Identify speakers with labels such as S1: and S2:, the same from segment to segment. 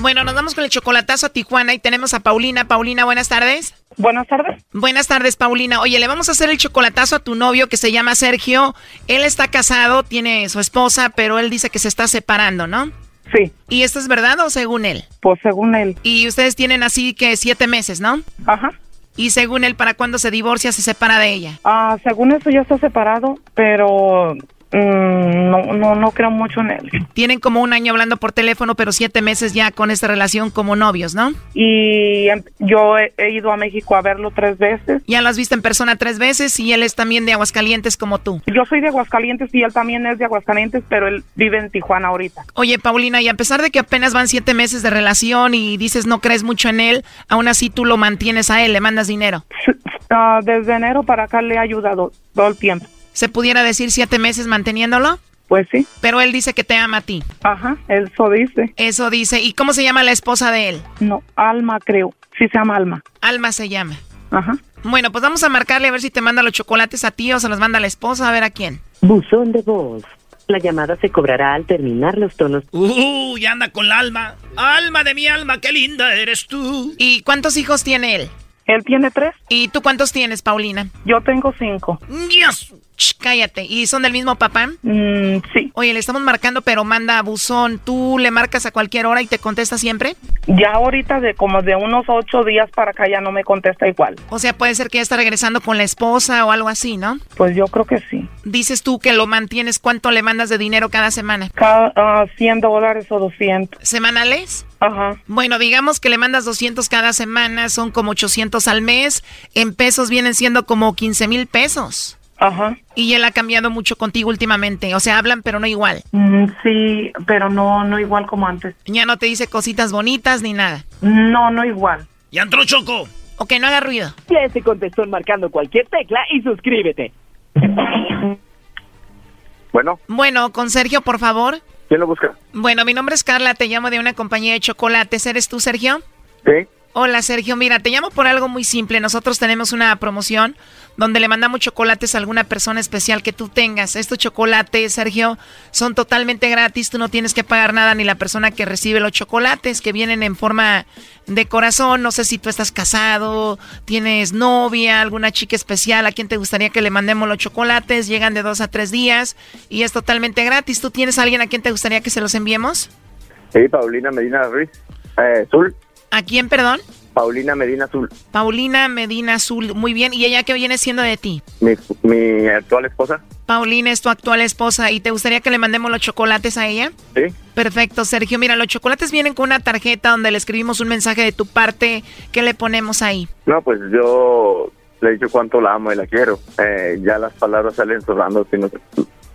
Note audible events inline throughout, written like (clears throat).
S1: Bueno, nos vamos con el chocolatazo a Tijuana y tenemos a Paulina. Paulina, buenas tardes.
S2: Buenas tardes.
S1: Buenas tardes, Paulina. Oye, le vamos a hacer el chocolatazo a tu novio que se llama Sergio. Él está casado, tiene su esposa, pero él dice que se está separando, ¿no?
S2: Sí.
S1: ¿Y esto es verdad o según él?
S2: Pues según él.
S1: Y ustedes tienen así que siete meses, ¿no?
S2: Ajá.
S1: Y según él, ¿para cuándo se divorcia, se separa de ella?
S2: Ah, según eso ya está separado, pero Mm, no, no, no creo mucho en él.
S1: Tienen como un año hablando por teléfono, pero siete meses ya con esta relación como novios, ¿no?
S2: Y em, yo he, ido a México a verlo tres veces.
S1: Ya lo has visto en persona tres veces y él es también de Aguascalientes como tú.
S2: Yo soy de Aguascalientes y él también es de Aguascalientes, pero él vive en Tijuana ahorita.
S1: Oye, Paulina, y a pesar de que apenas van siete meses de relación y dices no crees mucho en él, aún así tú lo mantienes a él, le mandas dinero.
S2: Ah, desde enero para acá le he ayudado todo el tiempo.
S1: ¿Se pudiera decir siete meses manteniéndolo?
S2: Pues sí.
S1: Pero él dice que te ama a ti.
S2: Ajá, eso dice.
S1: Eso dice. ¿Y cómo se llama la esposa de él?
S2: No, Alma creo. Sí se llama Alma.
S1: Alma se llama.
S2: Ajá.
S1: Bueno, pues vamos a marcarle a ver si te manda los chocolates a ti o se los manda a la esposa, a ver a quién.
S3: Buzón de voz. La llamada se cobrará al terminar los tonos.
S4: Uh, ya anda con la alma. Alma de mi alma, qué linda eres tú.
S1: ¿Y cuántos hijos tiene él?
S2: Él tiene tres.
S1: ¿Y tú cuántos tienes, Paulina?
S2: Yo tengo cinco.
S1: Dios. Cállate. ¿Y son del mismo papá?
S2: Mm, sí.
S1: Oye, le estamos marcando, pero manda buzón. ¿Tú le marcas a cualquier hora y te contesta siempre?
S2: Ya ahorita de como de unos ocho días para acá ya no me contesta igual.
S1: O sea, puede ser que ya está regresando con la esposa o algo así, ¿no?
S2: Pues yo creo que sí.
S1: Dices tú que lo mantienes. ¿Cuánto le mandas de dinero cada semana?
S2: Cada 100 dólares o 200.
S1: ¿Semanales?
S2: Ajá.
S1: Bueno, digamos que le mandas 200 cada semana, son como 800 al mes. En pesos vienen siendo como 15 mil pesos.
S2: Ajá.
S1: Y él ha cambiado mucho contigo últimamente. O sea, hablan, pero no igual.
S2: Mm, sí, pero no, no igual como antes.
S1: Ya no te dice cositas bonitas ni nada.
S2: No, no igual.
S4: Ya entró Choco.
S1: Ok, no haga ruido.
S3: Ya se contestó marcando cualquier tecla y suscríbete.
S5: Bueno.
S1: Bueno, con Sergio, por favor.
S5: ¿Quién lo busca?
S1: Bueno, mi nombre es Carla, te llamo de una compañía de chocolates. ¿Eres tú, Sergio?
S5: Sí.
S1: Hola, Sergio. Mira, te llamo por algo muy simple. Nosotros tenemos una promoción donde le mandamos chocolates a alguna persona especial que tú tengas. Estos chocolates, Sergio, son totalmente gratis. Tú no tienes que pagar nada ni la persona que recibe los chocolates que vienen en forma de corazón. No sé si tú estás casado, tienes novia, alguna chica especial a quien te gustaría que le mandemos los chocolates. Llegan de dos a tres días y es totalmente gratis. ¿Tú tienes a alguien a quien te gustaría que se los enviemos?
S5: Sí, Paulina Medina Ruiz. Eh, Zul.
S1: ¿A quién, perdón?
S5: Paulina Medina Azul.
S1: Paulina Medina Azul, muy bien. ¿Y ella qué viene siendo de ti?
S5: Mi, mi actual esposa.
S1: Paulina es tu actual esposa y te gustaría que le mandemos los chocolates a ella?
S5: Sí.
S1: Perfecto, Sergio. Mira, los chocolates vienen con una tarjeta donde le escribimos un mensaje de tu parte. ¿Qué le ponemos ahí?
S5: No, pues yo le he dicho cuánto la amo y la quiero. Eh, ya las palabras salen sobrando, sino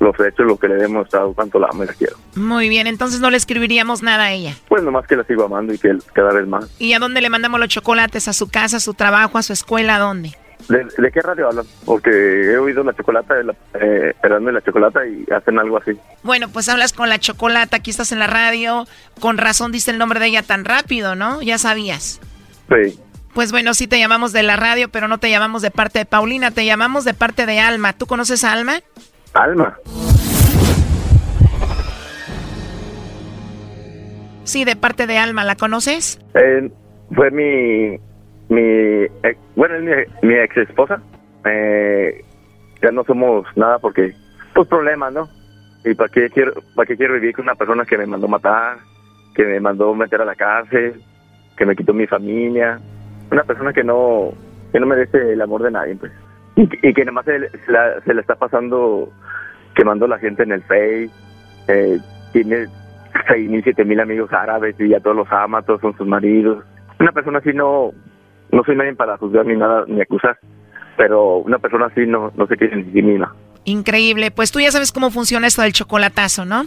S5: los hechos, lo que le he demostrado, cuánto la amo y la quiero.
S1: Muy bien, entonces no le escribiríamos nada a ella.
S5: Pues nomás que la sigo amando y que cada vez más.
S1: ¿Y a dónde le mandamos los chocolates? ¿A su casa, a su trabajo, a su escuela? ¿A dónde?
S5: ¿De, qué radio hablan? Porque he oído la chocolata, la, eh, la chocolata y hacen algo así.
S1: Bueno, pues hablas con la chocolata, aquí estás en la radio. Con razón diste el nombre de ella tan rápido, ¿no? Ya sabías.
S5: Sí.
S1: Pues bueno, sí te llamamos de la radio, pero no te llamamos de parte de Paulina, te llamamos de parte de Alma. ¿Tú conoces a Alma?
S5: Alma.
S1: Sí, de parte de Alma, ¿la conoces?
S5: Eh, fue mi, mi, bueno, es mi, ex esposa. Eh, ya no somos nada porque, pues problemas, ¿no? ¿Y para qué quiero, para qué quiero vivir con una persona que me mandó matar, que me mandó meter a la cárcel, que me quitó mi familia? Una persona que no, que no merece el amor de nadie, pues. Y, y que más se, se, le está pasando quemando la gente en el Face. Eh, tiene seis mil, siete mil amigos árabes y ya todos los ama, todos son sus maridos. Una persona así no, no soy nadie para juzgar ni nada, ni acusar, pero una persona así no, no se quiere ni sí misma.
S1: Increíble, pues tú ya sabes cómo funciona esto del chocolatazo, ¿no?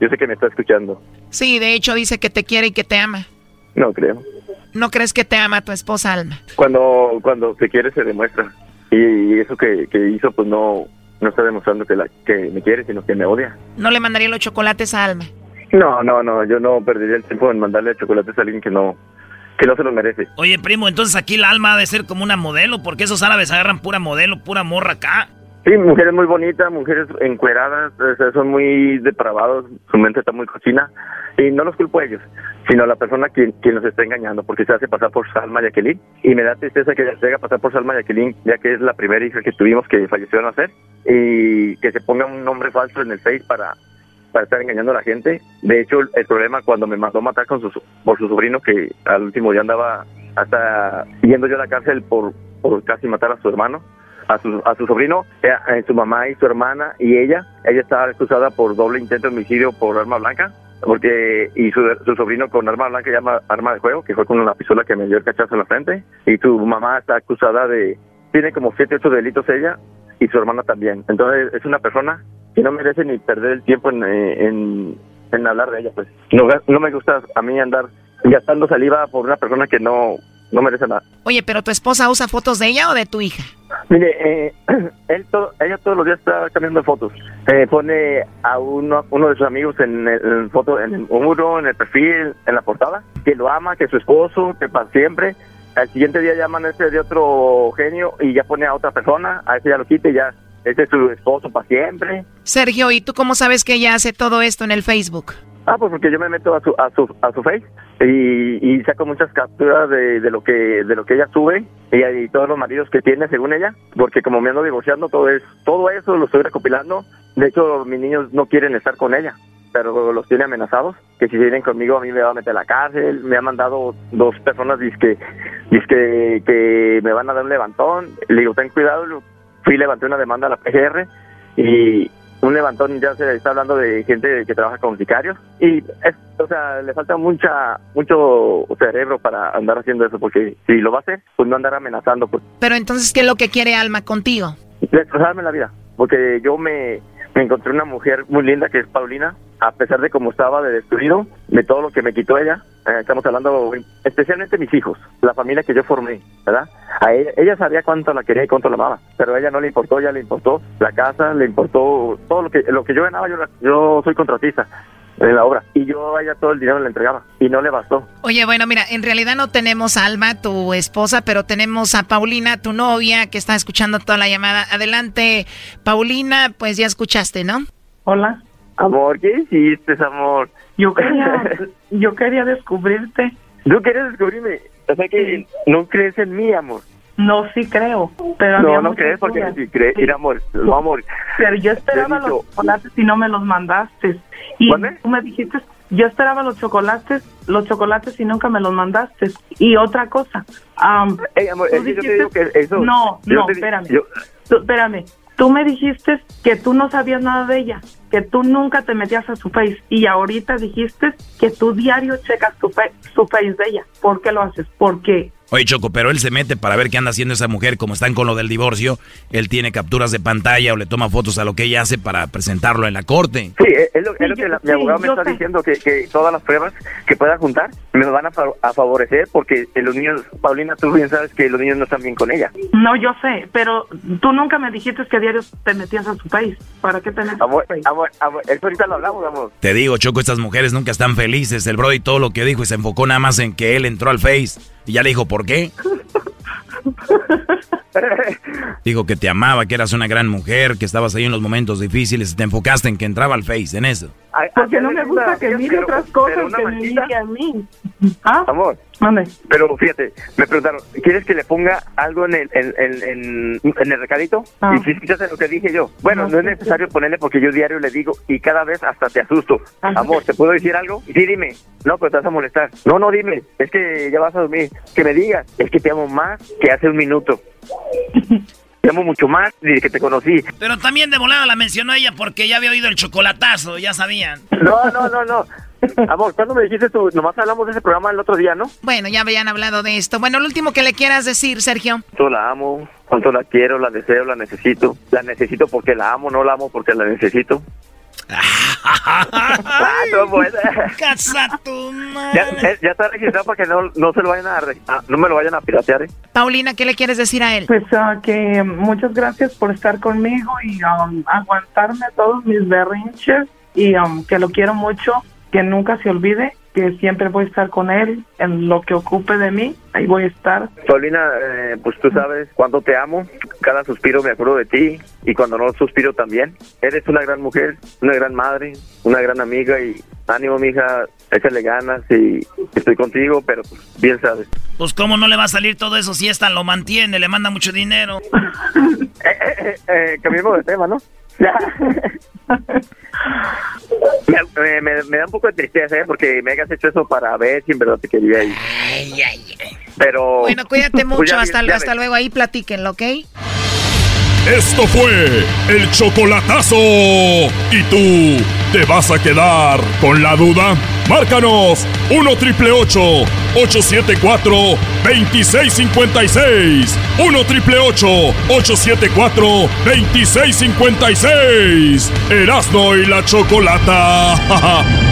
S5: Yo sé que me está escuchando.
S1: Sí, de hecho dice que te quiere y que te ama.
S5: No creo.
S1: ¿No crees que te ama tu esposa Alma?
S5: Cuando, cuando se quiere se demuestra. Y, eso que, que hizo, pues no, no está demostrando que, la, que me quiere, sino que me odia.
S1: ¿No le mandaría los chocolates a Alma?
S5: No, no, no, yo no perdería el tiempo en mandarle chocolates a alguien que no, que no se lo merece.
S4: Oye, primo, entonces aquí la alma ha de ser como una modelo, porque esos árabes agarran pura modelo, pura morra acá.
S5: Sí, mujeres muy bonitas, mujeres encueradas, son muy depravados, su mente está muy cochina, y no los culpo a ellos, sino a la persona quien, quien los está engañando, porque se hace pasar por Salma Jacqueline, y me da tristeza que se haga pasar por Salma Jacqueline, ya que es la primera hija que tuvimos que falleció a nacer, y que se ponga un nombre falso en el Face para para estar engañando a la gente. De hecho, el problema cuando me mandó matar con su, por su sobrino, que al último día andaba hasta yendo yo a la cárcel por, por casi matar a su hermano, a su, a su sobrino, eh, su mamá y su hermana y ella. Ella estaba acusada por doble intento de homicidio por arma blanca, porque y su, su sobrino con arma blanca llama arma de juego, que fue con una pistola que me dio el cachazo en la frente, y su mamá está acusada de, tiene como siete, ocho delitos ella, y su hermana también. Entonces es una persona que no merece ni perder el tiempo en, eh, en, hablar de ella. Pues no, no me gusta a mí andar gastando saliva por una persona que no, no merece nada.
S1: Oye, pero tu esposa usa fotos de ella o de tu hija?
S5: Mire, eh, (clears throat) él ella todos los días está cambiando fotos. Eh, pone a uno, uno de sus amigos en el, foto, en el muro, en el perfil, en la portada, que lo ama, que es su esposo, que para siempre. Al siguiente día ya amanece de otro genio y ya pone a otra persona, a ese ya lo quita y ya ese es su esposo para siempre.
S1: Sergio, ¿y tú cómo sabes que ella hace todo esto en el Facebook?
S5: Ah, pues porque yo me meto a su a su, a su Face y, saco muchas capturas de, de, lo que de lo que ella sube y, todos los maridos que tiene según ella, porque como me ando divorciando todo es todo eso lo estoy recopilando. De hecho, mis niños no quieren estar con ella, pero los tiene amenazados que si vienen conmigo a mí me va a meter a la cárcel. Me ha mandado dos personas que que, que me van a dar un levantón. Le digo, ten cuidado, fui levanté una demanda a la PGR y un levantón ya se está hablando de gente que trabaja con sicarios y o sea le falta mucha mucho cerebro para andar haciendo eso porque si lo va a hacer pues no andar amenazando pues
S1: pero entonces qué es lo que quiere Alma contigo
S5: destrozarme la vida porque yo me me encontré una mujer muy linda que es Paulina, a pesar de cómo estaba de destruido, de todo lo que me quitó ella. Eh, estamos hablando especialmente mis hijos, la familia que yo formé, ¿verdad? A ella, sabía cuánto la quería y cuánto la amaba, pero a ella no le importó, ya le importó la casa, le importó todo lo que lo que yo ganaba, yo, yo soy contratista en la obra. Y yo a ella todo el dinero le entregaba y no le bastó.
S1: Oye, bueno, mira, en realidad no tenemos a Alma, tu esposa, pero tenemos a Paulina, tu novia, que está escuchando toda la llamada. Adelante, Paulina, pues ya escuchaste, ¿no?
S2: Hola.
S5: Amor, ¿qué hiciste, amor?
S2: Yo (laughs) quería, (laughs) yo quería descubrirte.
S5: ¿Tú quieres descubrirme? O sea que no crees en mí, amor.
S2: No, sí creo, pero
S5: No, no crees porque si crees, sí. amor, no, amor.
S2: Pero yo esperaba los chocolates y no me los mandaste. Y tú me dijiste, yo esperaba los chocolates, los chocolates y nunca me los mandaste. Y otra cosa, um,
S5: amor, tú dijiste, yo te digo que eso,
S2: no, no, espérame, espérame. Tú me dijiste que tú no sabías nada de ella, que tú nunca te metías a su face y ahorita dijiste que tú diario checas tu su face de ella. ¿Por qué lo haces? Porque
S4: Oye, Choco, pero él se mete para ver qué anda haciendo esa mujer, como están con lo del divorcio. Él tiene capturas de pantalla o le toma fotos a lo que ella hace para presentarlo en la corte.
S5: Sí, es lo, que mi abogado me está diciendo, que, que, todas las pruebas que pueda juntar me van a, a, favorecer, porque los niños, Paulina, tú bien sabes que los niños no están bien con ella.
S2: No, yo sé, pero tú nunca me dijiste que a diario te metías a su país. ¿Para qué te metes
S5: amor, a su país? Amor, amor, eso ahorita lo hablamos, amor.
S4: Te digo, Choco, estas mujeres nunca están felices. El Brody todo lo que dijo y se enfocó nada más en que él entró al Face. Y ya le dijo, por qué? (laughs) Dijo que te amaba, que eras una gran mujer, que estabas ahí en los momentos difíciles y te enfocaste en que entraba al Face, en eso.
S2: Porque no me gusta que mire otras cosas que me mire a mí. ¿Ah?
S5: Amor.
S2: Mande.
S5: Pero fíjate, me preguntaron, ¿quieres que le ponga algo en el, en, en, en, el recadito?
S2: Ah.
S5: Y si escuchaste lo que dije yo. Bueno, no es necesario ponerle porque yo diario le digo y cada vez hasta te asusto. Amor, ¿te puedo decir algo? Sí, dime. No, pero te vas a molestar. No, no, dime. Es que ya vas a dormir. Que me digas. Es que te amo más que hace un minuto. (laughs) Te amo mucho más desde que te conocí.
S6: Pero también de volada la mencionó ella porque ya había oído el chocolatazo, ya sabían.
S5: No, no, no, no. Amor, ¿cuándo me dijiste tú? Nomás hablamos de ese programa el otro día, ¿no?
S1: Bueno, ya habían hablado de esto. Bueno, lo último que le quieras decir, Sergio.
S5: Cuánto la amo, cuánto la quiero, la deseo, la necesito. La necesito porque la amo, no la amo porque la necesito. (laughs) ah, no, pues.
S6: Casa tu
S5: ya,
S6: madre.
S5: eh, ya está registrado para que no, no se lo vayan a, re- ah, no me lo vayan a piratear, ¿eh?
S1: Paulina, ¿qué le quieres decir a él?
S2: Pues ah, que muchas gracias por estar conmigo y um, aguantarme todos mis berrinches y um, que lo quiero mucho, que nunca se olvide que siempre voy a estar con él en lo que ocupe de mí, ahí voy a estar.
S5: Paulina, eh, pues tú sabes cuánto te amo. Cada suspiro me acuerdo de ti y cuando no suspiro también. Eres una gran mujer, una gran madre, una gran amiga y ánimo, mija, échale ganas y estoy contigo, pero pues, bien sabes.
S6: Pues cómo no le va a salir todo eso si esta lo mantiene, le manda mucho dinero. (laughs)
S5: Eh, eh, eh, eh, cambiemos de tema, ¿no? (laughs) Me, me- me da un poco de tristeza, ¿eh? Porque me hayas hecho eso para ver si en verdad te quería ir. Pero...
S1: Bueno, cuídate (laughs)
S5: pues
S1: mucho.
S5: ya-
S1: hasta,
S5: ya
S1: hasta luego. Ahí platíquenlo, ¿ok?
S7: Esto fue el chocolatazo. ¿Y tú te vas a quedar con la duda? Márcanos 1 triple 874 2656. 1 triple 874 2656. Erasno y la chocolata. (laughs)